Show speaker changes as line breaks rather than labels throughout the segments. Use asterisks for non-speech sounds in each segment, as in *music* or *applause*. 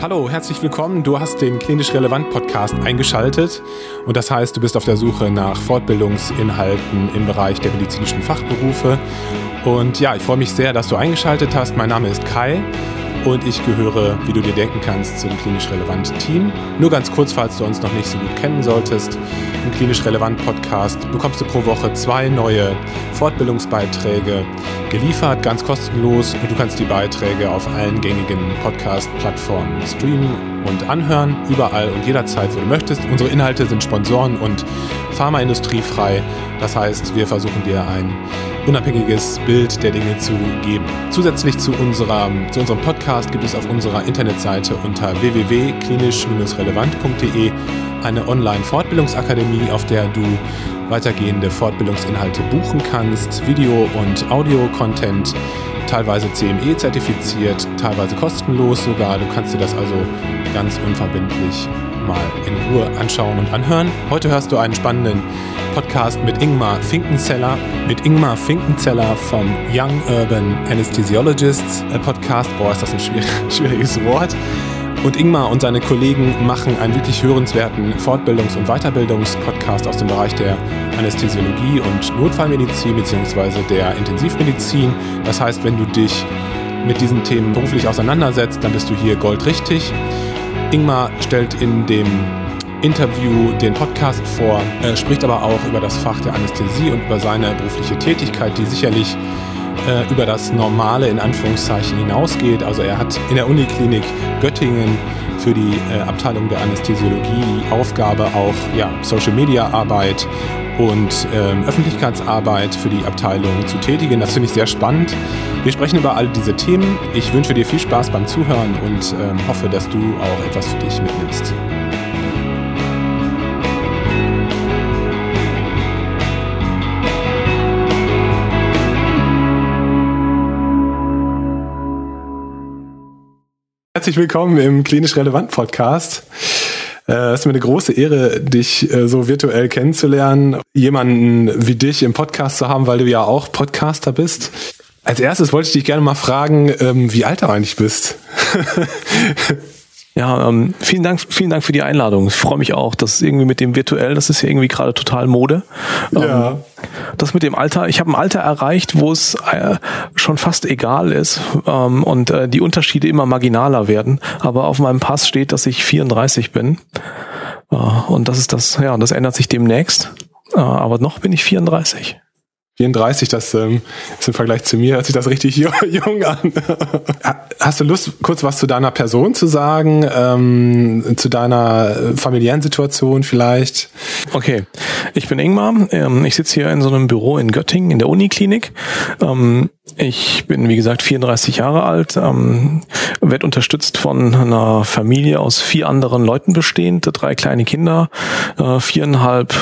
Hallo, herzlich willkommen. Du hast den Klinisch Relevant Podcast eingeschaltet und das heißt, du bist auf der Suche nach Fortbildungsinhalten im Bereich der medizinischen Fachberufe. Und ja, ich freue mich sehr, dass du eingeschaltet hast. Mein Name ist Kai und ich gehöre, wie du dir denken kannst, zum klinisch relevanten Team. Nur ganz kurz, falls du uns noch nicht so gut kennen solltest. Im klinisch relevant Podcast bekommst du pro Woche zwei neue Fortbildungsbeiträge geliefert, ganz kostenlos. Und du kannst die Beiträge auf allen gängigen Podcast-Plattformen streamen und anhören, überall und jederzeit, wo du möchtest. Unsere Inhalte sind Sponsoren und Pharmaindustriefrei. Das heißt, wir versuchen dir ein unabhängiges Bild der Dinge zu geben. Zusätzlich zu, unserer, zu unserem Podcast gibt es auf unserer Internetseite unter www.klinisch-relevant.de eine Online-Fortbildungsakademie, auf der du weitergehende Fortbildungsinhalte buchen kannst, Video- und Audio-Content, teilweise CME-zertifiziert, teilweise kostenlos sogar. Du kannst dir das also ganz unverbindlich mal in Ruhe anschauen und anhören. Heute hörst du einen spannenden Podcast mit Ingmar Finkenzeller, mit Ingmar Finkenzeller vom Young Urban Anesthesiologists Podcast. Boah, ist das ein schwierig, *laughs* schwieriges Wort. Und Ingmar und seine Kollegen machen einen wirklich hörenswerten Fortbildungs- und Weiterbildungspodcast aus dem Bereich der Anästhesiologie und Notfallmedizin bzw. der Intensivmedizin. Das heißt, wenn du dich mit diesen Themen beruflich auseinandersetzt, dann bist du hier goldrichtig. Ingmar stellt in dem Interview den Podcast vor, äh, spricht aber auch über das Fach der Anästhesie und über seine berufliche Tätigkeit, die sicherlich äh, über das Normale in Anführungszeichen hinausgeht. Also er hat in der Uniklinik Göttingen für die äh, Abteilung der Anästhesiologie die Aufgabe auch ja, Social Media Arbeit und ähm, Öffentlichkeitsarbeit für die Abteilung zu tätigen. Das finde ich sehr spannend. Wir sprechen über all diese Themen. Ich wünsche dir viel Spaß beim Zuhören und ähm, hoffe, dass du auch etwas für dich mitnimmst. Herzlich willkommen im Klinisch Relevant Podcast. Äh, es ist mir eine große Ehre, dich äh, so virtuell kennenzulernen, jemanden wie dich im Podcast zu haben, weil du ja auch Podcaster bist. Als erstes wollte ich dich gerne mal fragen, ähm, wie alt du eigentlich bist. *laughs*
Ja, ähm, vielen Dank, vielen Dank für die Einladung. Ich freue mich auch, dass irgendwie mit dem virtuell, das ist ja irgendwie gerade total Mode. Ähm, ja. Das mit dem Alter, ich habe ein Alter erreicht, wo es äh, schon fast egal ist ähm, und äh, die Unterschiede immer marginaler werden. Aber auf meinem Pass steht, dass ich 34 bin. Äh, und das ist das, ja, das ändert sich demnächst. Äh, aber noch bin ich 34.
34, das ähm, ist im Vergleich zu mir, hört sich das richtig *laughs* jung an. Hast du Lust, kurz was zu deiner Person zu sagen, ähm, zu deiner familiären Situation vielleicht?
Okay, ich bin Ingmar. Ähm, ich sitze hier in so einem Büro in Göttingen in der Uniklinik. Ähm, ich bin, wie gesagt, 34 Jahre alt, ähm, werde unterstützt von einer Familie aus vier anderen Leuten bestehend, drei kleine Kinder, äh, viereinhalb,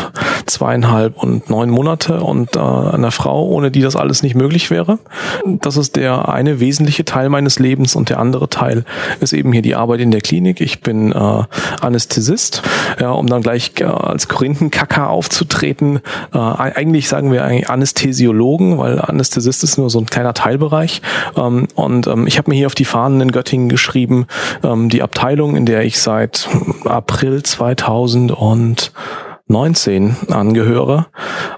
zweieinhalb und neun Monate und äh, einer Frau, ohne die das alles nicht möglich wäre. Das ist der eine wesentliche Teil meines Lebens und der andere Teil ist eben hier die Arbeit in der Klinik. Ich bin äh, Anästhesist, ja, um dann gleich äh, als Korinthenkacker aufzutreten. Äh, eigentlich sagen wir eigentlich Anästhesiologen, weil Anästhesist ist nur so ein kleiner Teilbereich. Ähm, und ähm, ich habe mir hier auf die Fahnen in Göttingen geschrieben, ähm, die Abteilung, in der ich seit April 2019 angehöre,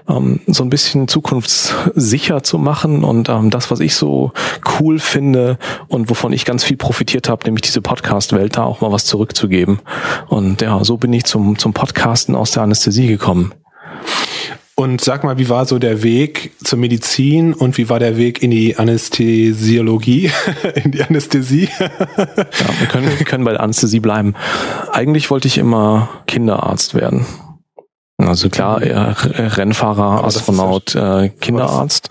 ähm, so ein bisschen zukunftssicher zu machen und ähm, das, was ich so cool finde und wovon ich ganz viel profitiert habe, nämlich diese Podcast-Welt, da auch mal was zurückzugeben. Und ja, so bin ich zum, zum Podcasten aus der Anästhesie gekommen.
Und sag mal, wie war so der Weg zur Medizin und wie war der Weg in die Anästhesiologie, *laughs* in die Anästhesie?
ja, wir können, wir können bei der Anästhesie bleiben. Eigentlich wollte ich immer Kinderarzt werden. Also klar, Rennfahrer, Astronaut, ja äh, Kinderarzt.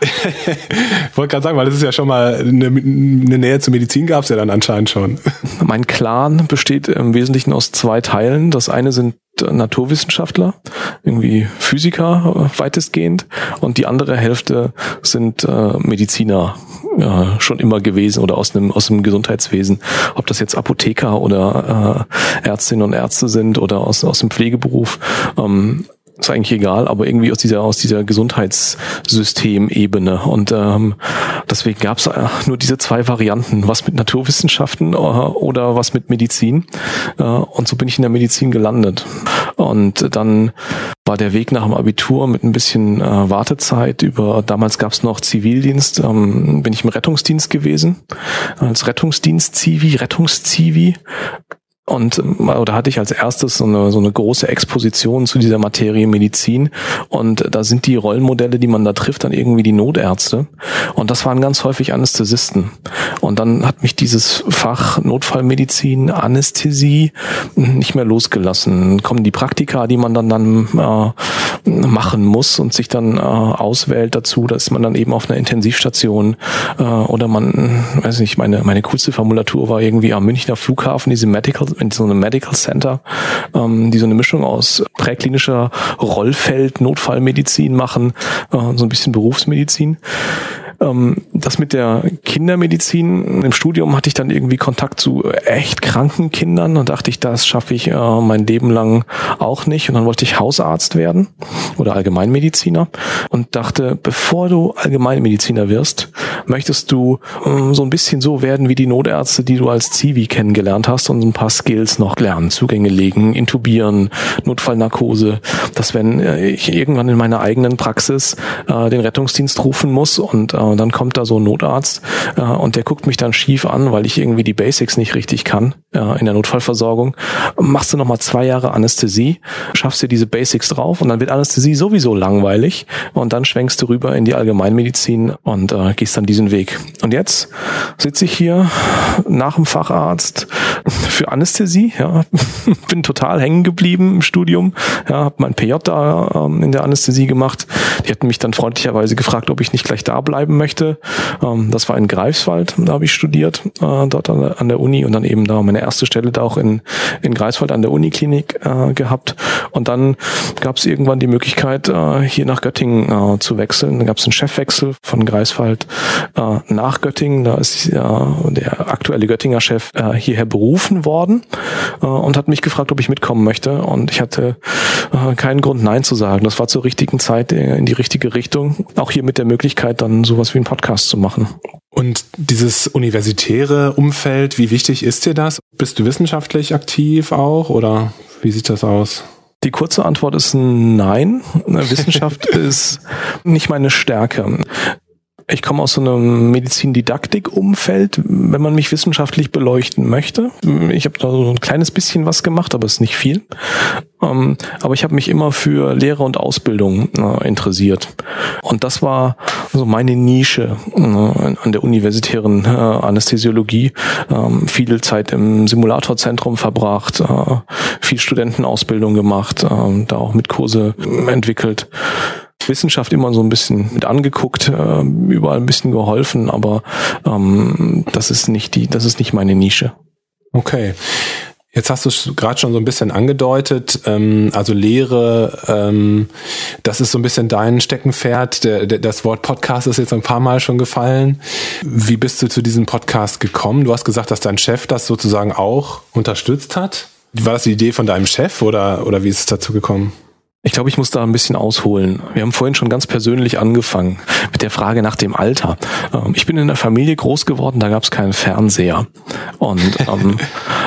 ich wollte gerade sagen, weil das ist ja schon mal eine, eine Nähe zur Medizin gab es ja dann anscheinend schon.
Mein Clan besteht im Wesentlichen aus zwei Teilen. Das eine sind Naturwissenschaftler, irgendwie Physiker äh, weitestgehend und die andere Hälfte sind äh, Mediziner äh, schon immer gewesen oder aus einem aus dem Gesundheitswesen, ob das jetzt Apotheker oder äh, Ärztinnen und Ärzte sind oder aus aus dem Pflegeberuf. Ähm, ist eigentlich egal, aber irgendwie aus dieser aus dieser Gesundheitssystemebene. Und ähm, deswegen gab es äh, nur diese zwei Varianten, was mit Naturwissenschaften äh, oder was mit Medizin? Äh, und so bin ich in der Medizin gelandet. Und dann war der Weg nach dem Abitur mit ein bisschen äh, Wartezeit. Über damals gab es noch Zivildienst, ähm, bin ich im Rettungsdienst gewesen. Als Rettungsdienst-Zivi, Rettungszivi und ähm, oder hatte ich als erstes so eine, so eine große Exposition zu dieser Materie Medizin. Und da sind die Rollenmodelle, die man da trifft, dann irgendwie die Notärzte. Und das waren ganz häufig Anästhesisten. Und dann hat mich dieses Fach Notfallmedizin, Anästhesie nicht mehr losgelassen. Kommen die Praktika, die man dann dann äh, machen muss und sich dann äh, auswählt dazu, dass man dann eben auf einer Intensivstation äh, oder man, weiß nicht, meine meine coolste Formulatur war irgendwie am Münchner Flughafen diese Medical in so einem Medical Center, ähm, die so eine Mischung aus präklinischer Rollfeld, Notfallmedizin machen, äh, so ein bisschen Berufsmedizin. Ähm, das mit der Kindermedizin im Studium hatte ich dann irgendwie Kontakt zu echt kranken Kindern und dachte ich, das schaffe ich äh, mein Leben lang auch nicht. Und dann wollte ich Hausarzt werden oder Allgemeinmediziner und dachte, bevor du Allgemeinmediziner wirst, möchtest du äh, so ein bisschen so werden wie die Notärzte, die du als Zivi kennengelernt hast und ein paar Skills noch lernen. Zugänge legen, intubieren, Notfallnarkose. Dass wenn äh, ich irgendwann in meiner eigenen Praxis äh, den Rettungsdienst rufen muss und äh, dann kommt da so ein Notarzt äh, und der guckt mich dann schief an, weil ich irgendwie die Basics nicht richtig kann äh, in der Notfallversorgung. Machst du nochmal zwei Jahre Anästhesie, schaffst dir diese Basics drauf und dann wird Anästhesie sowieso langweilig und dann schwenkst du rüber in die Allgemeinmedizin und äh, gehst dann diesen Weg. Und jetzt sitze ich hier nach dem Facharzt für Anästhesie, ja, *laughs* bin total hängen geblieben im Studium, ja, habe mein PJ da ähm, in der Anästhesie gemacht. Die hatten mich dann freundlicherweise gefragt, ob ich nicht gleich da bleiben möchte. Ähm, das war in Greifswald, da habe ich studiert, äh, dort an der, an der, Uni und dann eben da meine erste Stelle da auch in, in Greifswald an der Uniklinik äh, gehabt. Und dann gab es irgendwann die Möglichkeit, äh, hier nach Göttingen äh, zu wechseln. Dann gab es einen Chefwechsel von Greifswald äh, nach Göttingen. Da ist äh, der aktuelle Göttinger Chef äh, hierher berufen worden äh, und hat mich gefragt, ob ich mitkommen möchte. Und ich hatte äh, keinen Grund, Nein zu sagen. Das war zur richtigen Zeit äh, in die richtige Richtung. Auch hier mit der Möglichkeit, dann sowas wie einen Podcast zu machen.
Und dieses universitäre Umfeld, wie wichtig ist dir das? Bist du wissenschaftlich aktiv auch oder wie sieht das aus?
Die kurze Antwort ist nein. Wissenschaft *laughs* ist nicht meine Stärke. Ich komme aus so einem Medizindidaktik-Umfeld, wenn man mich wissenschaftlich beleuchten möchte. Ich habe da so ein kleines bisschen was gemacht, aber es ist nicht viel. Ähm, aber ich habe mich immer für Lehre und Ausbildung äh, interessiert. Und das war so meine Nische äh, an der universitären äh, Anästhesiologie. Ähm, viel Zeit im Simulatorzentrum verbracht, viel Studentenausbildung gemacht, da auch mit Kurse entwickelt. Wissenschaft immer so ein bisschen mit angeguckt, äh, überall ein bisschen geholfen, aber ähm, das ist nicht die, das ist nicht meine Nische.
Okay. Jetzt hast du es gerade schon so ein bisschen angedeutet, ähm, also Lehre, ähm, das ist so ein bisschen dein Steckenpferd. Der, der, das Wort Podcast ist jetzt ein paar Mal schon gefallen. Wie bist du zu diesem Podcast gekommen? Du hast gesagt, dass dein Chef das sozusagen auch unterstützt hat. War das die Idee von deinem Chef oder, oder wie ist es dazu gekommen?
Ich glaube, ich muss da ein bisschen ausholen. Wir haben vorhin schon ganz persönlich angefangen mit der Frage nach dem Alter. Ähm, ich bin in einer Familie groß geworden, da gab es keinen Fernseher. Und *laughs* ähm,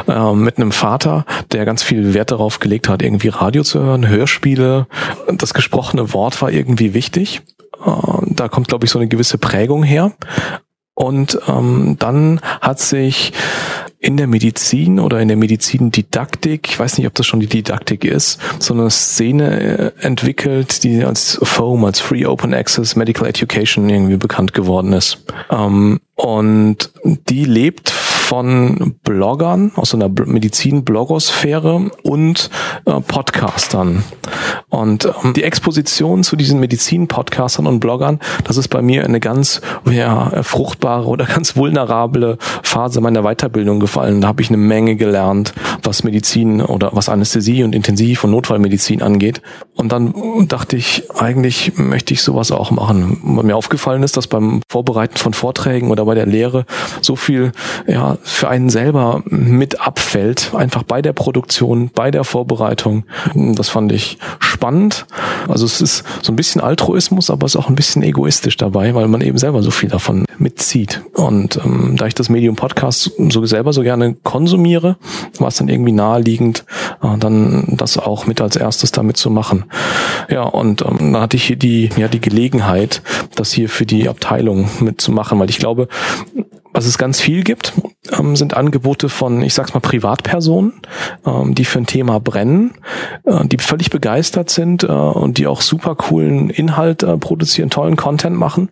äh, mit einem Vater, der ganz viel Wert darauf gelegt hat, irgendwie Radio zu hören, Hörspiele. Das gesprochene Wort war irgendwie wichtig. Äh, da kommt, glaube ich, so eine gewisse Prägung her. Und ähm, dann hat sich in der Medizin oder in der Medizindidaktik, ich weiß nicht, ob das schon die Didaktik ist, so eine Szene äh, entwickelt, die als FOAM, als Free Open Access Medical Education irgendwie bekannt geworden ist. Ähm, und die lebt von Bloggern aus einer Medizin-Blogosphäre und äh, Podcastern. Und ähm, die Exposition zu diesen Medizin-Podcastern und Bloggern, das ist bei mir eine ganz ja, fruchtbare oder *laughs* ganz vulnerable Phase meiner Weiterbildung gefallen. Da habe ich eine Menge gelernt, was Medizin oder was Anästhesie und Intensiv- und Notfallmedizin angeht. Und dann dachte ich, eigentlich möchte ich sowas auch machen. Mir aufgefallen ist, dass beim Vorbereiten von Vorträgen oder bei der Lehre so viel ja, für, einen selber mit abfällt, einfach bei der Produktion, bei der Vorbereitung. Das fand ich spannend. Also es ist so ein bisschen Altruismus, aber es ist auch ein bisschen egoistisch dabei, weil man eben selber so viel davon mitzieht. Und ähm, da ich das Medium Podcast so selber so gerne konsumiere, war es dann irgendwie naheliegend, äh, dann das auch mit als erstes damit zu machen. Ja, und ähm, dann hatte ich hier die, ja, die Gelegenheit, das hier für die Abteilung mitzumachen, weil ich glaube, was es ganz viel gibt, ähm, sind Angebote von, ich sag's mal, Privatpersonen, ähm, die für ein Thema brennen, äh, die völlig begeistert sind äh, und die auch super coolen Inhalt äh, produzieren, tollen Content machen.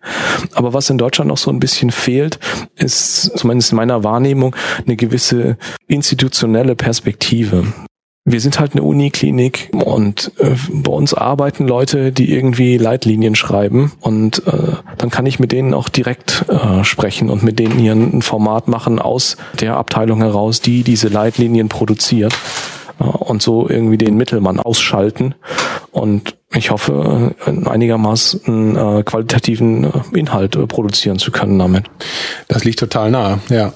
Aber was in Deutschland noch so ein bisschen fehlt, ist zumindest in meiner Wahrnehmung eine gewisse institutionelle Perspektive wir sind halt eine Uniklinik und äh, bei uns arbeiten Leute, die irgendwie Leitlinien schreiben und äh, dann kann ich mit denen auch direkt äh, sprechen und mit denen hier ein Format machen aus der Abteilung heraus, die diese Leitlinien produziert äh, und so irgendwie den Mittelmann ausschalten und ich hoffe, einigermaßen äh, qualitativen äh, Inhalt äh, produzieren zu können damit.
Das liegt total nah, ja.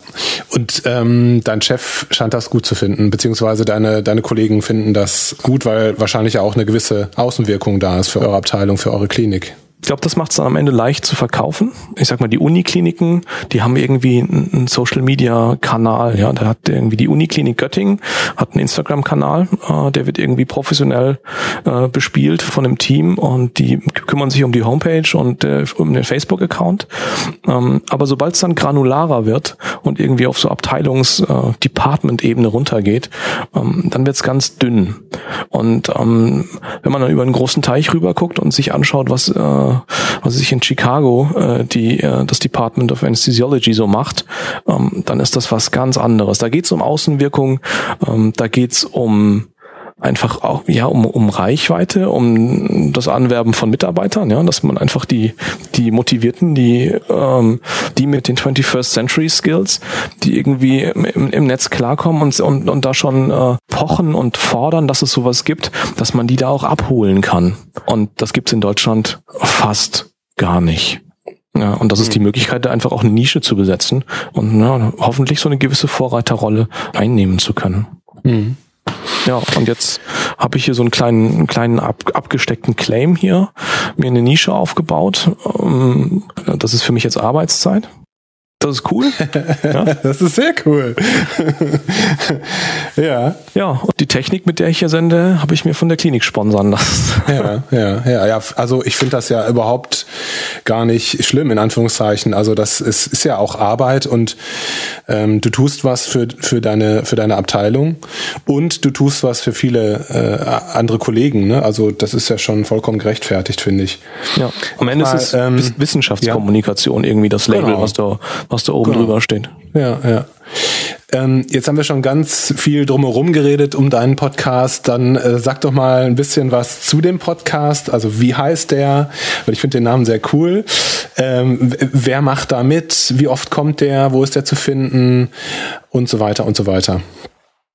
Und ähm, dein Chef scheint das gut zu finden, beziehungsweise deine, deine Kollegen finden das gut, weil wahrscheinlich auch eine gewisse Außenwirkung da ist für eure Abteilung, für eure Klinik.
Ich glaube, das macht es am Ende leicht zu verkaufen. Ich sag mal, die Unikliniken, die haben irgendwie einen Social Media Kanal. Ja, da hat irgendwie die Uniklinik Göttingen hat einen Instagram Kanal, äh, der wird irgendwie professionell äh, bespielt von einem Team und die kümmern sich um die Homepage und äh, um den Facebook Account. Ähm, aber sobald es dann granularer wird und irgendwie auf so Abteilungs äh, Department Ebene runtergeht, ähm, dann wird es ganz dünn. Und ähm, wenn man dann über einen großen Teich rüber guckt und sich anschaut, was äh, was sich in Chicago äh, die äh, das Department of Anesthesiology so macht, ähm, dann ist das was ganz anderes. Da geht es um Außenwirkung, ähm, da geht es um einfach auch ja um, um Reichweite, um das Anwerben von Mitarbeitern, ja, dass man einfach die die motivierten, die ähm, die mit den 21st Century Skills, die irgendwie im, im Netz klarkommen und, und und da schon äh, pochen und fordern, dass es sowas gibt, dass man die da auch abholen kann. Und das gibt's in Deutschland fast gar nicht. Ja, und das ist die Möglichkeit, da einfach auch eine Nische zu besetzen und ja, hoffentlich so eine gewisse Vorreiterrolle einnehmen zu können. Mhm. Ja, und jetzt habe ich hier so einen kleinen, einen kleinen ab, abgesteckten Claim hier, mir eine Nische aufgebaut. Ähm, das ist für mich jetzt Arbeitszeit. Das ist cool. *laughs*
Ja. das ist sehr cool. *laughs*
ja. Ja, und die Technik, mit der ich hier sende, habe ich mir von der Klinik sponsern lassen.
ja, ja, ja, ja. Also ich finde das ja überhaupt gar nicht schlimm, in Anführungszeichen. Also das ist, ist ja auch Arbeit und ähm, du tust was für, für, deine, für deine Abteilung und du tust was für viele äh, andere Kollegen. Ne? Also das ist ja schon vollkommen gerechtfertigt, finde ich.
Ja, am Ende Mal, ist es ähm, Wissenschaftskommunikation ja. irgendwie das Label, genau. was da was da oben genau. drüber steht.
Ja, ja. Ähm, jetzt haben wir schon ganz viel drumherum geredet um deinen Podcast. Dann äh, sag doch mal ein bisschen was zu dem Podcast. Also wie heißt der? Weil ich finde den Namen sehr cool. Ähm, wer macht da mit? Wie oft kommt der? Wo ist der zu finden? Und so weiter und so weiter.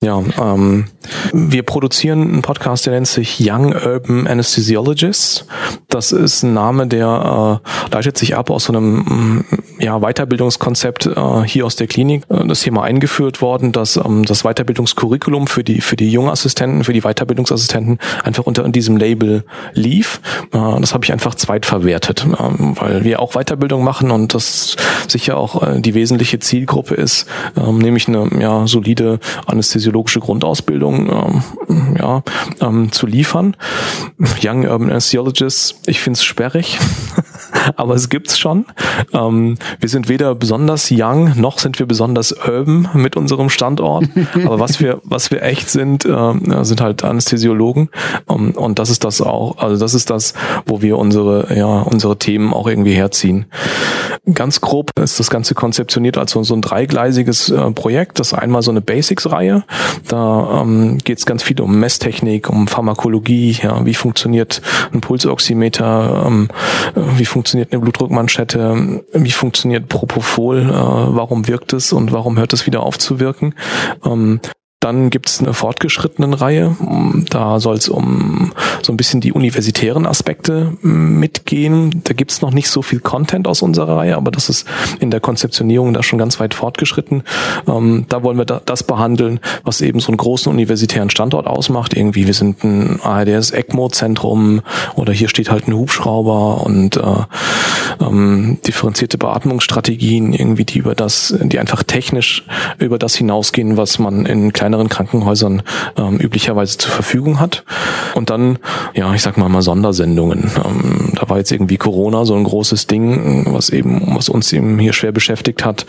Ja, ähm, wir produzieren einen Podcast, der nennt sich Young Urban Anesthesiologists. Das ist ein Name, der äh, leitet sich ab aus so einem ja, Weiterbildungskonzept äh, hier aus der Klinik. Äh, das mal eingeführt worden, dass ähm, das Weiterbildungskurriculum für die für die Jungassistenten, für die Weiterbildungsassistenten einfach unter diesem Label lief. Äh, das habe ich einfach zweitverwertet, äh, weil wir auch Weiterbildung machen und das sicher auch äh, die wesentliche Zielgruppe ist, äh, nämlich eine ja, solide Anästhesiologie psychologische Grundausbildung ähm, ja, ähm, zu liefern. Young Urban Anesthesiologists, ich finde es sperrig. *laughs* *laughs* aber es gibt's schon. Ähm, wir sind weder besonders young noch sind wir besonders urban mit unserem Standort. aber was wir *laughs* was wir echt sind, äh, sind halt Anästhesiologen ähm, und das ist das auch. Also das ist das, wo wir unsere ja unsere Themen auch irgendwie herziehen. Ganz grob ist das Ganze konzeptioniert als so, ein dreigleisiges äh, Projekt. Das ist einmal so eine Basics-Reihe. Da ähm, geht es ganz viel um Messtechnik, um Pharmakologie. Ja, wie funktioniert ein Pulsoximeter? Ähm, wie funktioniert funktioniert eine Blutdruckmanschette, wie funktioniert Propofol, äh, warum wirkt es und warum hört es wieder auf zu wirken. Ähm, Dann gibt's eine fortgeschrittenen Reihe. Da soll es um so ein bisschen die universitären Aspekte mitgehen. Da gibt's noch nicht so viel Content aus unserer Reihe, aber das ist in der Konzeptionierung da schon ganz weit fortgeschritten. Ähm, da wollen wir da, das behandeln, was eben so einen großen universitären Standort ausmacht. Irgendwie, wir sind ein ARDS ECMO-Zentrum oder hier steht halt ein Hubschrauber und äh, ähm, differenzierte Beatmungsstrategien, irgendwie, die über das, die einfach technisch über das hinausgehen, was man in kleinen kleineren Krankenhäusern ähm, üblicherweise zur Verfügung hat. Und dann, ja, ich sag mal mal Sondersendungen. Ähm, da war jetzt irgendwie Corona so ein großes Ding, was eben, was uns eben hier schwer beschäftigt hat.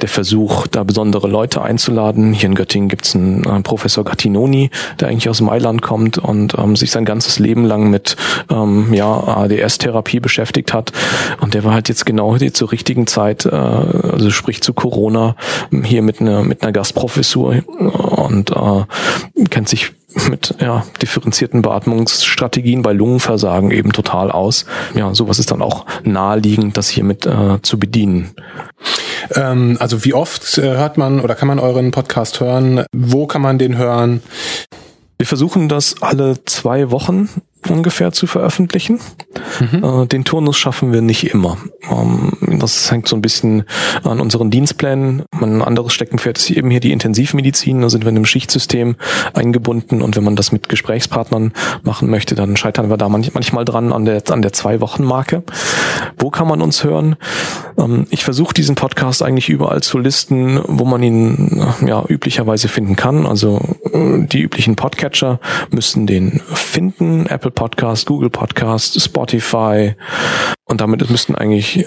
Der Versuch, da besondere Leute einzuladen. Hier in Göttingen gibt's einen äh, Professor Gattinoni, der eigentlich aus Mailand kommt und ähm, sich sein ganzes Leben lang mit ähm, ja, ADS-Therapie beschäftigt hat. Und der war halt jetzt genau zur richtigen Zeit, äh, also sprich zu Corona, hier mit einer mit einer Gastprofessur und äh, kennt sich mit ja, differenzierten Beatmungsstrategien bei Lungenversagen eben total aus. Ja, sowas ist dann auch naheliegend, das hiermit äh, zu bedienen.
Ähm, also wie oft äh, hört man oder kann man euren Podcast hören? Wo kann man den hören?
Wir versuchen das alle zwei Wochen ungefähr zu veröffentlichen. Mhm. Äh, den Turnus schaffen wir nicht immer. Ähm, das hängt so ein bisschen an unseren Dienstplänen. Ein anderes Steckenpferd ist eben hier die Intensivmedizin. Da sind wir in einem Schichtsystem eingebunden und wenn man das mit Gesprächspartnern machen möchte, dann scheitern wir da manchmal dran an der, an der Zwei-Wochen-Marke. Wo kann man uns hören? Ähm, ich versuche diesen Podcast eigentlich überall zu listen, wo man ihn ja üblicherweise finden kann. Also äh, die üblichen Podcatcher müssten den finden. Apple Podcast, Google Podcast, Spotify. Und damit müssten eigentlich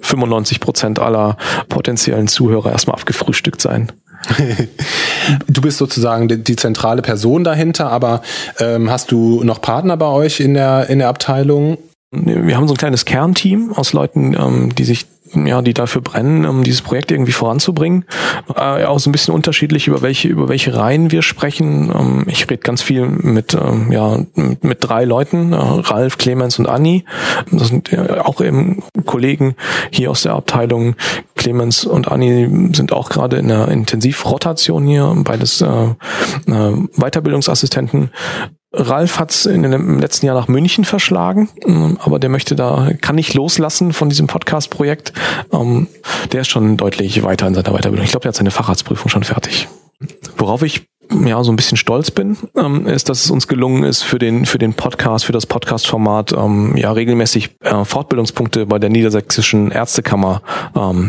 95 Prozent aller potenziellen Zuhörer erstmal abgefrühstückt sein. *laughs*
du bist sozusagen die, die, zentrale Person dahinter, aber ähm, hast du noch Partner bei euch in der, in der Abteilung?
Wir haben so ein kleines Kernteam aus Leuten, ähm, die sich ja, die dafür brennen, um dieses Projekt irgendwie voranzubringen. Äh, auch so ein bisschen unterschiedlich, über welche, über welche Reihen wir sprechen. Ähm, ich rede ganz viel mit, ähm, ja, mit, drei Leuten, äh, Ralf, Clemens und Anni. Das sind äh, auch eben Kollegen hier aus der Abteilung. Clemens und Anni sind auch gerade in der Intensivrotation hier, beides äh, äh, Weiterbildungsassistenten Ralf hat es im letzten Jahr nach München verschlagen, ähm, aber der möchte da, kann nicht loslassen von diesem Podcast-Projekt. Ähm, der ist schon deutlich weiter in seiner Weiterbildung. Ich glaube, der hat seine Facharztprüfung schon fertig. Worauf ich ja so ein bisschen stolz bin, ähm, ist, dass es uns gelungen ist, für den für den Podcast, für das Podcast-Format ja regelmäßig äh, Fortbildungspunkte bei der Niedersächsischen Ärztekammer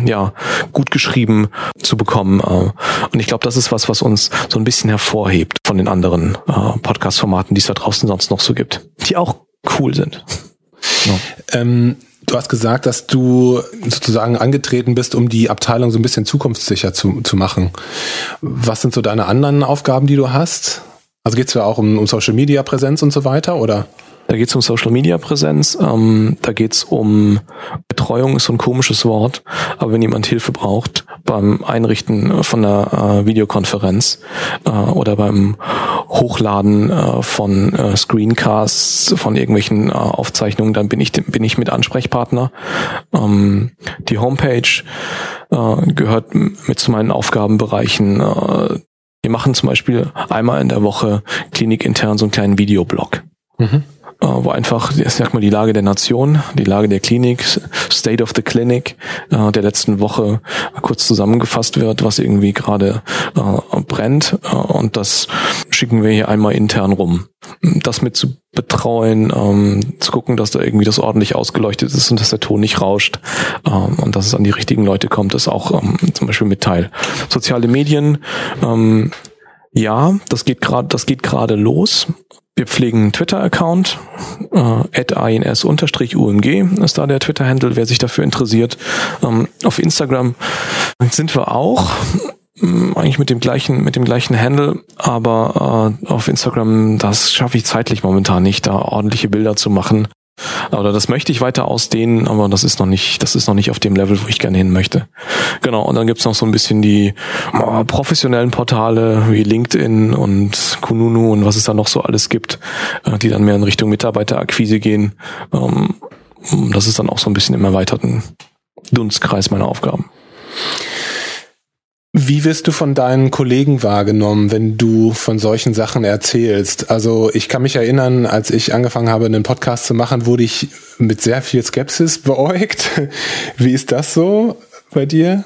ja gut geschrieben zu bekommen. Äh, und ich glaube, das ist was, was uns so ein bisschen hervorhebt von den anderen äh, Podcast-Formaten, die es da draußen sonst noch so gibt, die auch cool sind.
Ja. Ähm Du hast gesagt, dass du sozusagen angetreten bist, um die Abteilung so ein bisschen zukunftssicher zu, zu machen. Was sind so deine anderen Aufgaben, die du hast? Also geht es ja auch um, um Social Media Präsenz und so weiter, oder?
Da geht es um Social Media Präsenz, ähm, da geht es um Betreuung, ist so ein komisches Wort, aber wenn jemand Hilfe braucht beim Einrichten von einer äh, Videokonferenz äh, oder beim Hochladen äh, von äh, Screencasts, von irgendwelchen äh, Aufzeichnungen, dann bin ich bin ich mit Ansprechpartner. Ähm, die Homepage äh, gehört mit zu meinen Aufgabenbereichen. Wir machen zum Beispiel einmal in der Woche klinikintern so einen kleinen Videoblog. Mhm. Äh, wo einfach, ich sag mal, die Lage der Nation, die Lage der Klinik, State of the Clinic äh, der letzten Woche kurz zusammengefasst wird, was irgendwie gerade äh, brennt. Äh, und das schicken wir hier einmal intern rum. Das mit zu betreuen, ähm, zu gucken, dass da irgendwie das ordentlich ausgeleuchtet ist und dass der Ton nicht rauscht ähm, und dass es an die richtigen Leute kommt, ist auch ähm, zum Beispiel mit Teil. Soziale Medien, ähm, ja, das geht gerade, das geht gerade los. Wir pflegen einen Twitter-Account, äh, ins-umg ist da der Twitter-Handle, wer sich dafür interessiert. Ähm, auf Instagram sind wir auch mm, eigentlich mit dem gleichen mit dem gleichen Handle, aber äh, auf Instagram das schaffe ich zeitlich momentan nicht, da ordentliche Bilder zu machen. Oder das möchte ich weiter ausdehnen, aber das ist noch nicht, das ist noch nicht auf dem Level, wo ich gerne hin möchte. Genau, und dann gibt's noch so ein bisschen die oh, professionellen Portale wie LinkedIn und Kununu und was es da noch so alles gibt, äh, die dann mehr in Richtung Mitarbeiterakquise gehen. Ähm, das ist dann auch so ein bisschen im erweiterten Dunstkreis meiner Aufgaben.
Wie wirst du von deinen Kollegen wahrgenommen, wenn du von solchen Sachen erzählst? Also ich kann mich erinnern, als ich angefangen habe, einen Podcast zu machen, wurde ich mit sehr viel Skepsis *laughs* beäugt. Wie ist das so bei dir?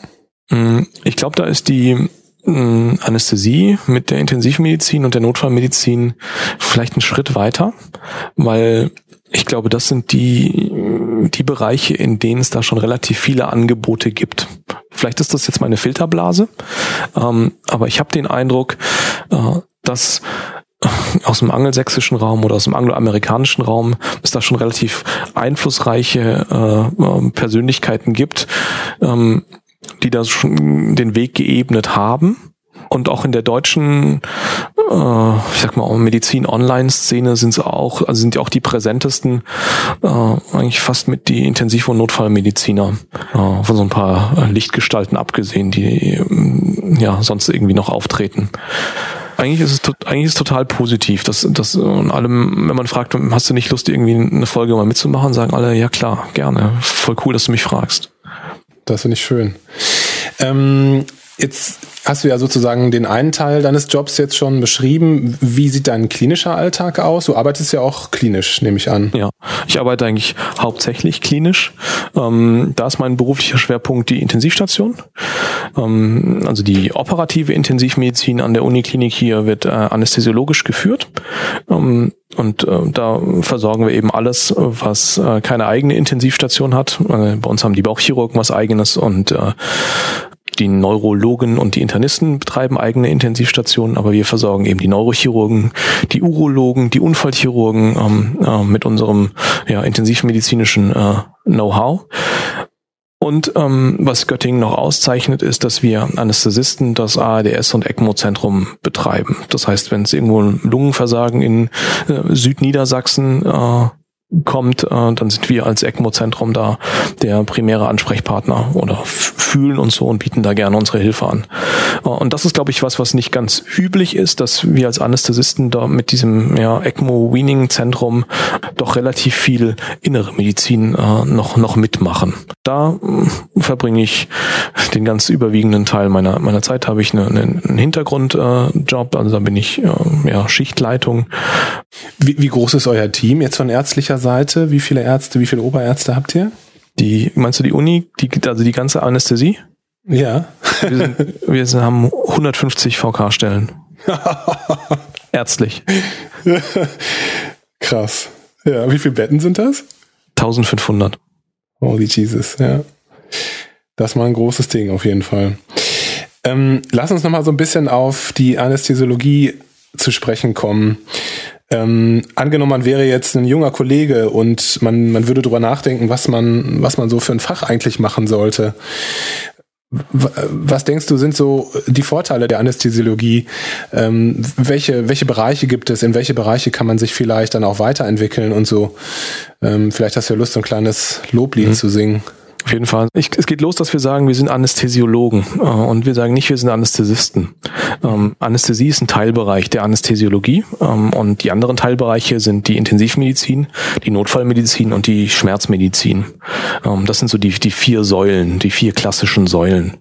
Mm, ich glaube, da ist die mm, Anästhesie mit der Intensivmedizin und der Notfallmedizin vielleicht einen Schritt weiter, weil ich glaube, das sind die, die Bereiche, in denen es da schon relativ viele Angebote gibt. Vielleicht ist das jetzt meine Filterblase, ähm, aber ich habe den Eindruck, äh, dass aus dem angelsächsischen Raum oder aus dem angloamerikanischen Raum es da schon relativ einflussreiche äh, äh Persönlichkeiten gibt, ähm, die da schon den Weg geebnet haben und auch in der deutschen, äh, ich sag mal, Medizin-Online-Szene sind sie auch, also sind ja auch die präsentesten, äh, eigentlich fast mit die Intensiv- und Notfallmediziner, äh, von so ein paar Lichtgestalten abgesehen, die äh, ja sonst irgendwie noch auftreten eigentlich ist es eigentlich ist es total positiv, dass dass und allem, wenn man fragt, hast du nicht Lust irgendwie eine Folge mal mitzumachen, sagen alle ja klar, gerne, voll cool, dass du mich fragst.
Das finde ich schön. Ähm, Jetzt hast du ja sozusagen den einen Teil deines Jobs jetzt schon beschrieben. Wie sieht dein klinischer Alltag aus? Du arbeitest ja auch klinisch, nehme ich an.
Ja, ich arbeite eigentlich hauptsächlich klinisch. Ähm, da ist mein beruflicher Schwerpunkt die Intensivstation. Ähm, also die operative Intensivmedizin an der Uniklinik hier wird äh, anästhesiologisch geführt. Ähm, und äh, da versorgen wir eben alles, was äh, keine eigene Intensivstation hat. Äh, bei uns haben die Bauchchirurgen was eigenes und äh, die Neurologen und die Internisten betreiben eigene Intensivstationen, aber wir versorgen eben die Neurochirurgen, die Urologen, die Unfallchirurgen ähm, äh, mit unserem ja, intensivmedizinischen äh, Know-how. Und ähm, was Göttingen noch auszeichnet, ist, dass wir Anästhesisten das ARDS und ECMO-Zentrum betreiben. Das heißt, wenn es irgendwo ein Lungenversagen in äh, Südniedersachsen äh, kommt, äh, dann sind wir als ECMO-Zentrum da der primäre Ansprechpartner oder fühlen uns so und bieten da gerne unsere Hilfe an. Äh, und das ist, glaube ich, was, was nicht ganz üblich ist, dass wir als Anästhesisten da mit diesem ja, ECMO-Weaning-Zentrum doch relativ viel innere Medizin äh, noch, noch mitmachen. Da äh, verbringe ich den ganz überwiegenden Teil meiner, meiner Zeit, habe ich eine, eine, einen Hintergrundjob, äh, also da bin ich äh, ja, Schichtleitung.
Wie, wie groß ist euer Team jetzt von ärztlicher Seite? Wie viele Ärzte, wie viele Oberärzte habt ihr?
Die, meinst du die Uni, die, also die ganze Anästhesie?
Ja.
wir, sind, wir sind, haben 150 VK-Stellen. *laughs* Ärztlich.
Krass. Ja, wie viele Betten sind das?
1500.
Holy Jesus, ja. Das ist mal ein großes Ding auf jeden Fall. Ähm, lass uns nochmal so ein bisschen auf die Anästhesiologie zu sprechen kommen. Ähm, angenommen, man wäre jetzt ein junger Kollege und man, man würde drüber nachdenken, was man, was man so für ein Fach eigentlich machen sollte. Was denkst du, sind so die Vorteile der Anästhesiologie? Ähm, welche, welche Bereiche gibt es? In welche Bereiche kann man sich vielleicht dann auch weiterentwickeln und so? Ähm, vielleicht hast du ja Lust, so ein kleines Loblied mhm. zu singen.
Auf jeden Fall. Ich, es geht los, dass wir sagen, wir sind Anästhesiologen äh, und wir sagen nicht, wir sind Anästhesisten. Ähm, Anästhesie ist ein Teilbereich der Anästhesiologie ähm, und die anderen Teilbereiche sind die Intensivmedizin, die Notfallmedizin und die Schmerzmedizin. Ähm, das sind so die, die vier Säulen, die vier klassischen Säulen.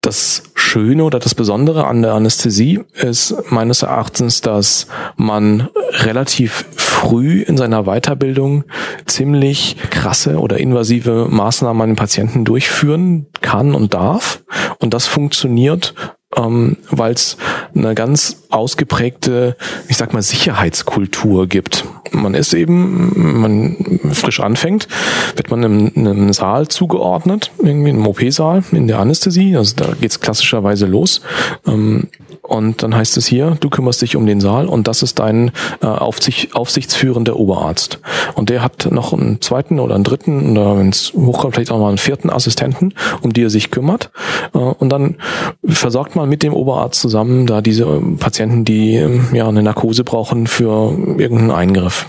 Das Schöne oder das Besondere an der Anästhesie ist meines Erachtens, dass man relativ früh in seiner Weiterbildung ziemlich krasse oder invasive Maßnahmen den Patienten durchführen kann und darf. Und das funktioniert ähm, weil es eine ganz ausgeprägte, ich sag mal, Sicherheitskultur gibt. Man ist eben, man frisch anfängt, wird man in einem Saal zugeordnet, irgendwie im OP-Saal in der Anästhesie, also da geht's klassischerweise los. Ähm, und dann heißt es hier, du kümmerst dich um den Saal und das ist dein äh, Aufsicht, aufsichtsführender Oberarzt. Und der hat noch einen zweiten oder einen dritten oder wenn es hochkommt, vielleicht auch mal einen vierten Assistenten, um die er sich kümmert. Äh, und dann versorgt man mit dem Oberarzt zusammen da diese ähm, Patienten, die ähm, ja eine Narkose brauchen für irgendeinen Eingriff.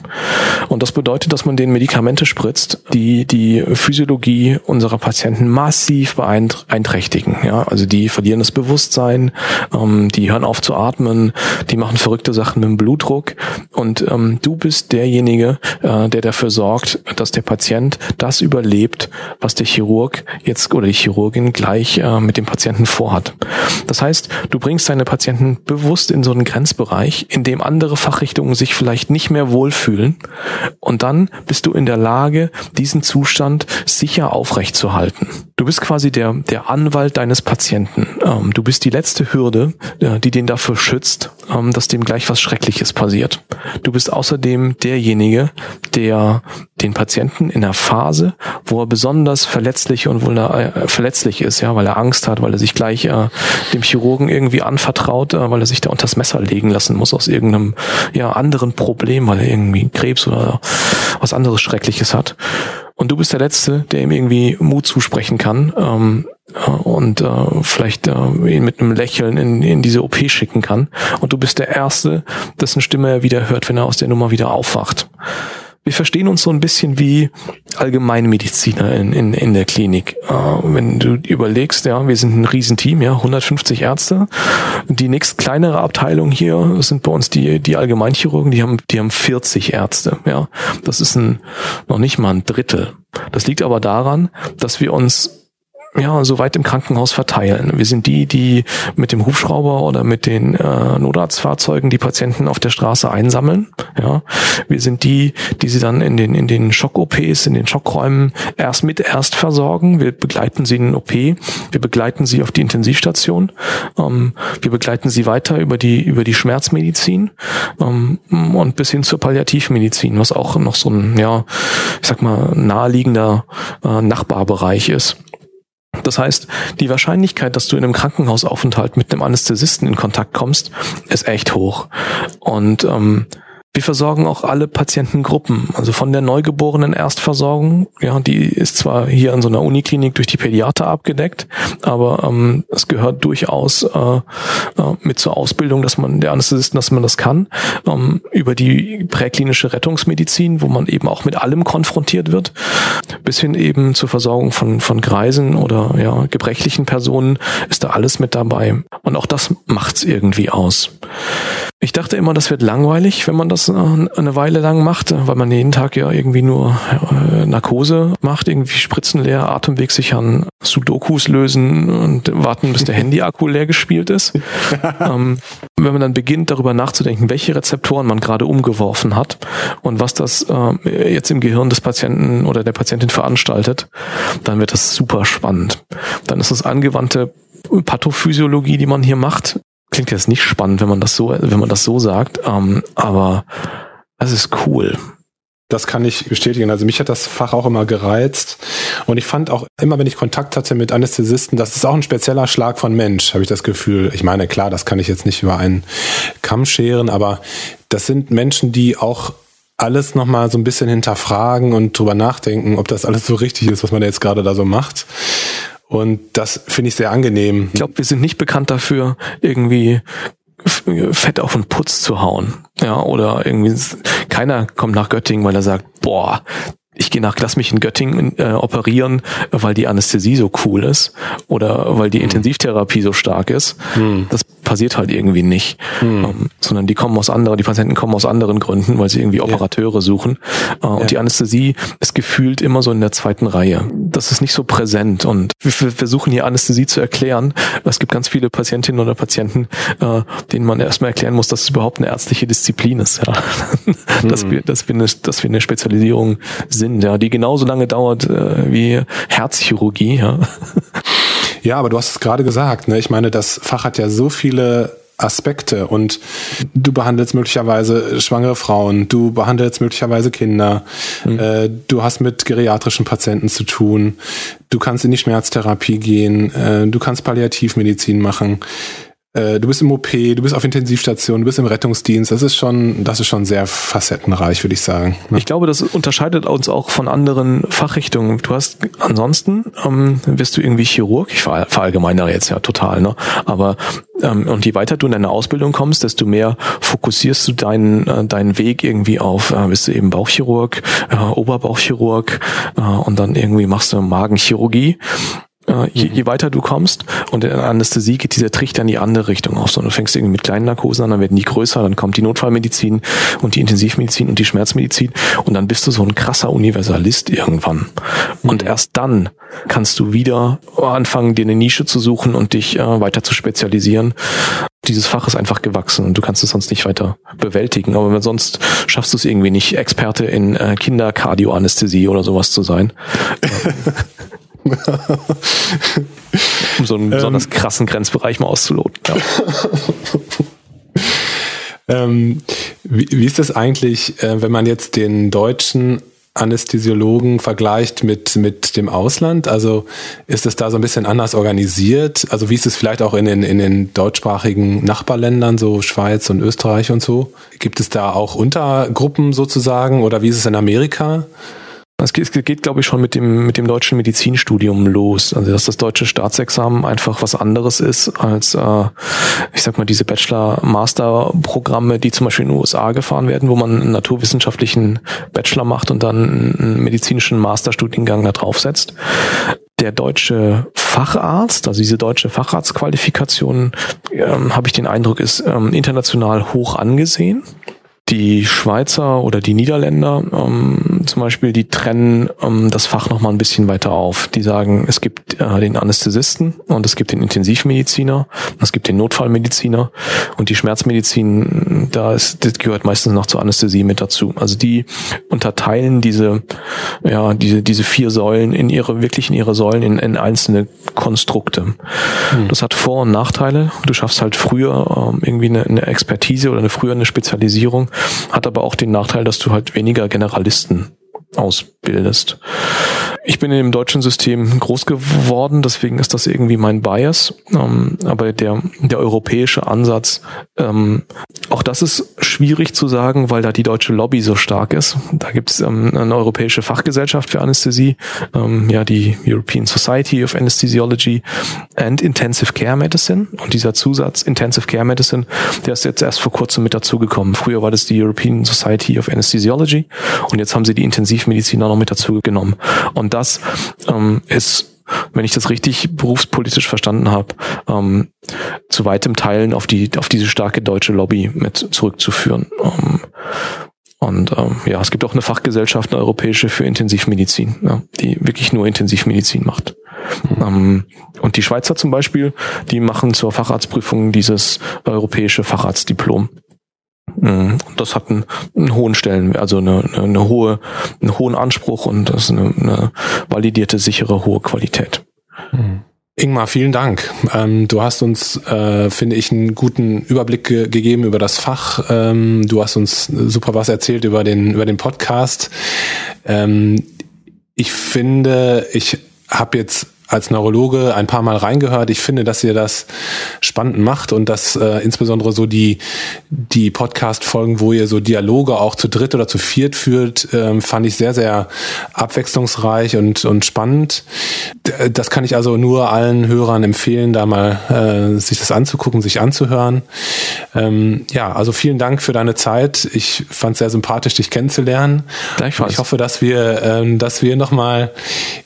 Und das bedeutet, dass man den Medikamente spritzt, die die Physiologie unserer Patienten massiv beeinträchtigen. Ja, also die verlieren das Bewusstsein, ähm, die hören auf zu atmen, die machen verrückte Sachen mit dem Blutdruck und ähm, du bist derjenige, äh, der dafür sorgt, dass der Patient das überlebt, was der Chirurg jetzt oder die Chirurgin gleich äh, mit dem Patienten vorhat. Das heißt, du bringst deine Patienten bewusst in so einen Grenzbereich, in dem andere Fachrichtungen sich vielleicht nicht mehr wohlfühlen und dann bist du in der Lage, diesen Zustand sicher aufrechtzuerhalten. Du bist quasi der, der Anwalt deines Patienten. Ähm, du bist die letzte Hürde, äh, die den dafür schützt, ähm, dass dem gleich was Schreckliches passiert. Du bist außerdem derjenige, der den Patienten in der Phase, wo er besonders verletzlich und äh, verletzlich ist, ja, weil er Angst hat, weil er sich gleich äh, dem Chirurgen irgendwie anvertraut, äh, weil er sich da unter das Messer legen lassen muss aus irgendeinem ja, anderen Problem, weil er irgendwie Krebs oder was anderes Schreckliches hat. Und du bist der Letzte, der ihm irgendwie Mut zusprechen kann ähm, äh, und äh, vielleicht äh, ihn mit einem Lächeln in, in diese OP schicken kann. Und du bist der Erste, dessen Stimme er wieder hört, wenn er aus der Nummer wieder aufwacht wir verstehen uns so ein bisschen wie Allgemeinmediziner in, in, in der Klinik. Äh, wenn du überlegst, ja, wir sind ein Riesenteam, ja, 150 Ärzte. Die nächst kleinere Abteilung hier sind bei uns die, die Allgemeinchirurgen, die haben, die haben 40 Ärzte, ja. Das ist ein, noch nicht mal ein Drittel. Das liegt aber daran, dass wir uns ja, so weit im Krankenhaus verteilen. Wir sind die, die mit dem Hubschrauber oder mit den äh, Notarztfahrzeugen die Patienten auf der Straße einsammeln. Ja, wir sind die, die sie dann in den in den Schock-OPs, in den Schockräumen erst mit erst versorgen. Wir begleiten sie in den OP, wir begleiten sie auf die Intensivstation, ähm, wir begleiten sie weiter über die über die Schmerzmedizin ähm, und bis hin zur Palliativmedizin, was auch noch so ein ja, ich sag mal naheliegender äh, Nachbarbereich ist. Das heißt, die Wahrscheinlichkeit, dass du in einem Krankenhausaufenthalt mit einem Anästhesisten in Kontakt kommst, ist echt hoch. Und ähm, wir versorgen auch alle Patientengruppen, also von der neugeborenen Erstversorgung, ja, die ist zwar hier in so einer Uniklinik durch die Pädiater abgedeckt, aber ähm, es gehört durchaus äh, äh, mit zur Ausbildung, dass man der Anästhesisten, dass man das kann, ähm, über die präklinische Rettungsmedizin, wo man eben auch mit allem konfrontiert wird, bis hin eben zur Versorgung von von Greisen oder ja gebrechlichen Personen ist da alles mit dabei und auch das macht's irgendwie aus. Ich dachte immer, das wird langweilig, wenn man das äh, eine Weile lang macht, weil man jeden Tag ja irgendwie nur äh, Narkose macht, irgendwie Spritzen leer, Atemweg sichern, Sudokus lösen und warten, bis der *laughs* Handy-Akku leer gespielt ist. *laughs* ähm, wenn man dann beginnt, darüber nachzudenken, welche Rezeptoren man gerade umgeworfen hat und was das äh, jetzt im Gehirn des Patienten oder der Patientin veranstaltet, dann wird das super spannend. Dann ist es angewandte Pathophysiologie, die man hier macht, klingt jetzt nicht spannend, wenn man das so, wenn man das so sagt, ähm, aber es ist cool.
Das kann ich bestätigen. Also mich hat das Fach auch immer gereizt. Und ich fand auch immer, wenn ich Kontakt hatte mit Anästhesisten, das ist auch ein spezieller Schlag von Mensch, habe ich das Gefühl. Ich meine, klar, das kann ich jetzt nicht über einen Kamm scheren, aber das sind Menschen, die auch alles nochmal so ein bisschen hinterfragen und drüber nachdenken, ob das alles so richtig ist, was man jetzt gerade da so macht. Und das finde ich sehr angenehm.
Ich glaube, wir sind nicht bekannt dafür, irgendwie Fett auf den Putz zu hauen. Ja, oder irgendwie keiner kommt nach Göttingen, weil er sagt, boah, ich gehe nach, lass mich in Göttingen äh, operieren, weil die Anästhesie so cool ist oder weil die hm. Intensivtherapie so stark ist. Hm. Das passiert halt irgendwie nicht, hm. ähm, sondern die kommen aus anderen, die Patienten kommen aus anderen Gründen, weil sie irgendwie Operateure ja. suchen. Äh, und die Anästhesie ist gefühlt immer so in der zweiten Reihe. Das ist nicht so präsent und wir versuchen hier Anästhesie zu erklären. Es gibt ganz viele Patientinnen oder Patienten, äh, denen man erstmal erklären muss, dass es überhaupt eine ärztliche Disziplin ist, ja. *laughs* dass, hm. wir, dass, wir eine, dass wir eine Spezialisierung sind, ja, die genauso lange dauert äh, wie Herzchirurgie, ja.
Ja, aber du hast es gerade gesagt, ne? Ich meine, das Fach hat ja so viele Aspekte und du behandelst möglicherweise schwangere Frauen, du behandelst möglicherweise Kinder, mhm. äh, du hast mit geriatrischen Patienten zu tun, du kannst in die Schmerztherapie gehen, äh, du kannst Palliativmedizin machen. Äh, du bist im OP, du bist auf Intensivstation, du bist im Rettungsdienst. Das ist schon, das ist schon sehr facettenreich, würde ich sagen.
Ne? Ich glaube, das unterscheidet uns auch von anderen Fachrichtungen. Du hast ansonsten ähm, wirst du irgendwie Chirurg. Ich verallgemeinere jetzt ja total, ne? Aber ähm, und je weiter du in deine Ausbildung kommst, desto mehr fokussierst du deinen äh, deinen Weg irgendwie auf. Äh, bist du eben Bauchchirurg, äh, Oberbauchchirurg äh, und dann irgendwie machst du Magenchirurgie. Je, je weiter du kommst. Und in der Anästhesie geht dieser Trichter in die andere Richtung auf. So, du fängst irgendwie mit kleinen Narkosen an, dann werden die größer, dann kommt die Notfallmedizin und die Intensivmedizin und die Schmerzmedizin und dann bist du so ein krasser Universalist irgendwann. Und erst dann kannst du wieder anfangen, dir eine Nische zu suchen und dich äh, weiter zu spezialisieren. Dieses Fach ist einfach gewachsen und du kannst es sonst nicht weiter bewältigen. Aber sonst schaffst du es irgendwie nicht, Experte in äh, Kinderkardioanästhesie oder sowas zu sein. *laughs* *laughs* um so einen ähm. besonders krassen Grenzbereich mal auszuloten. Ja. *laughs*
ähm, wie, wie, ist das eigentlich, äh, wenn man jetzt den deutschen Anästhesiologen vergleicht mit, mit dem Ausland? Also ist es da so ein bisschen anders organisiert? Also wie ist es vielleicht auch in den, in den deutschsprachigen Nachbarländern, so Schweiz und Österreich und so? Gibt es da auch Untergruppen sozusagen oder wie ist es in Amerika?
Es geht, geht, glaube ich, schon mit dem, mit dem deutschen Medizinstudium los. Also, dass das deutsche Staatsexamen einfach was anderes ist als, äh, ich sag mal, diese Bachelor-Master-Programme, die zum Beispiel in den USA gefahren werden, wo man einen naturwissenschaftlichen Bachelor macht und dann einen medizinischen Masterstudiengang da draufsetzt. Der deutsche Facharzt, also diese deutsche Facharztqualifikation, ähm, habe ich den Eindruck, ist ähm, international hoch angesehen die Schweizer oder die Niederländer ähm, zum Beispiel, die trennen ähm, das Fach nochmal ein bisschen weiter auf. Die sagen, es gibt äh, den Anästhesisten und es gibt den Intensivmediziner, es gibt den Notfallmediziner und die Schmerzmedizin, da ist, das gehört meistens noch zur Anästhesie mit dazu. Also die unterteilen diese, ja, diese, diese vier Säulen in ihre, wirklich in ihre Säulen in, in einzelne Konstrukte. Hm. Das hat Vor- und Nachteile. Du schaffst halt früher ähm, irgendwie eine, eine Expertise oder eine früher eine Spezialisierung hat aber auch den Nachteil, dass du halt weniger Generalisten ausbildest. Ich bin im deutschen System groß geworden, deswegen ist das irgendwie mein Bias. Ähm, aber der, der europäische Ansatz, ähm, auch das ist schwierig zu sagen, weil da die deutsche Lobby so stark ist. Da gibt es ähm, eine europäische Fachgesellschaft für Anästhesie, ähm, ja die European Society of Anesthesiology and Intensive Care Medicine. Und dieser Zusatz Intensive Care Medicine, der ist jetzt erst vor kurzem mit dazugekommen. Früher war das die European Society of Anesthesiology und jetzt haben sie die Intensivmediziner noch mit dazu genommen. Und das ähm, ist wenn ich das richtig berufspolitisch verstanden habe, ähm, zu weitem Teilen auf die auf diese starke deutsche Lobby mit zurückzuführen. Ähm, und ähm, ja, es gibt auch eine Fachgesellschaft, eine europäische für Intensivmedizin, ja, die wirklich nur Intensivmedizin macht. Mhm. Ähm, und die Schweizer zum Beispiel, die machen zur Facharztprüfung dieses europäische Facharztdiplom. Mhm. Das hat einen, einen hohen Stellen, also eine, eine, hohe, einen hohen Anspruch und das ist eine, eine validierte, sichere, hohe Qualität.
Mhm. Ingmar, vielen Dank. Ähm, du hast uns, äh, finde ich, einen guten Überblick ge gegeben über das Fach. Ähm, du hast uns super was erzählt über den, über den Podcast. Ähm, ich finde, ich habe jetzt als Neurologe ein paar Mal reingehört. Ich finde, dass ihr das spannend macht und dass äh, insbesondere so die, die Podcast-Folgen, wo ihr so Dialoge auch zu dritt oder zu viert führt, ähm, fand ich sehr, sehr abwechslungsreich und, und spannend. Das kann ich also nur allen Hörern empfehlen, da mal äh, sich das anzugucken, sich anzuhören. Ähm, ja, also vielen Dank für deine Zeit. Ich fand es sehr sympathisch, dich kennenzulernen. Ich hoffe, dass wir, ähm, dass wir nochmal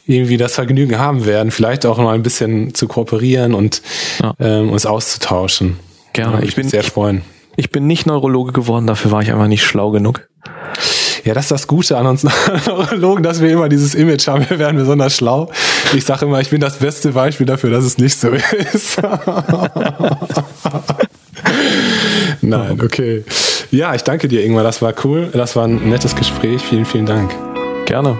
irgendwie das Vergnügen haben werden, vielleicht auch mal ein bisschen zu kooperieren und ja. ähm, uns auszutauschen.
Gerne. Ja, ich bin sehr freuen. Ich, ich bin nicht Neurologe geworden, dafür war ich einfach nicht schlau genug.
Ja, das ist das Gute an uns *laughs* Neurologen, dass wir immer dieses Image haben, wir werden besonders schlau. Ich sage immer, ich bin das beste Beispiel dafür, dass es nicht so *laughs* ist. Nein, okay. Ja, ich danke dir, Ingmar. Das war cool. Das war ein nettes Gespräch. Vielen, vielen Dank.
Gerne.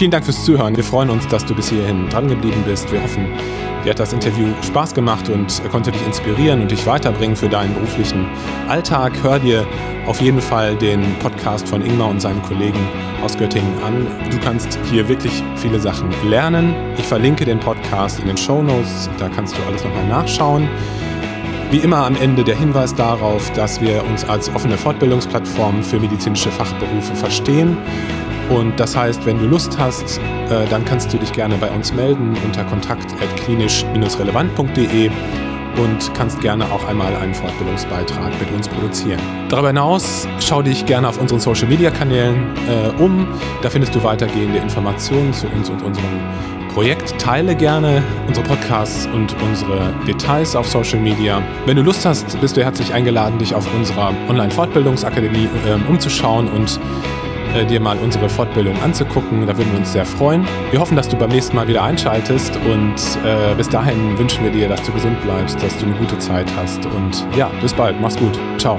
Vielen Dank fürs Zuhören. Wir freuen uns, dass du bis hierhin dran geblieben bist. Wir hoffen, dir hat das Interview Spaß gemacht und konnte dich inspirieren und dich weiterbringen für deinen beruflichen Alltag. Hör dir auf jeden Fall den Podcast von Ingmar und seinen Kollegen aus Göttingen an. Du kannst hier wirklich viele Sachen lernen. Ich verlinke den Podcast in den Show Notes. Da kannst du alles nochmal nachschauen. Wie immer am Ende der Hinweis darauf, dass wir uns als offene Fortbildungsplattform für medizinische Fachberufe verstehen und das heißt, wenn du Lust hast, äh, dann kannst du dich gerne bei uns melden unter kontakt.klinisch-relevant.de und kannst gerne auch einmal einen Fortbildungsbeitrag mit uns produzieren. Darüber hinaus schau dich gerne auf unseren Social Media Kanälen äh, um. Da findest du weitergehende Informationen zu uns und unserem Projekt. Teile gerne unsere Podcasts und unsere Details auf Social Media. Wenn du Lust hast, bist du herzlich eingeladen, dich auf unserer Online-Fortbildungsakademie äh, umzuschauen und äh, dir mal unsere Fortbildung anzugucken. Da würden wir uns sehr freuen. Wir hoffen, dass du beim nächsten Mal wieder einschaltest und äh, bis dahin wünschen wir dir, dass du gesund bleibst, dass du eine gute Zeit hast und ja, bis bald. Mach's gut. Ciao.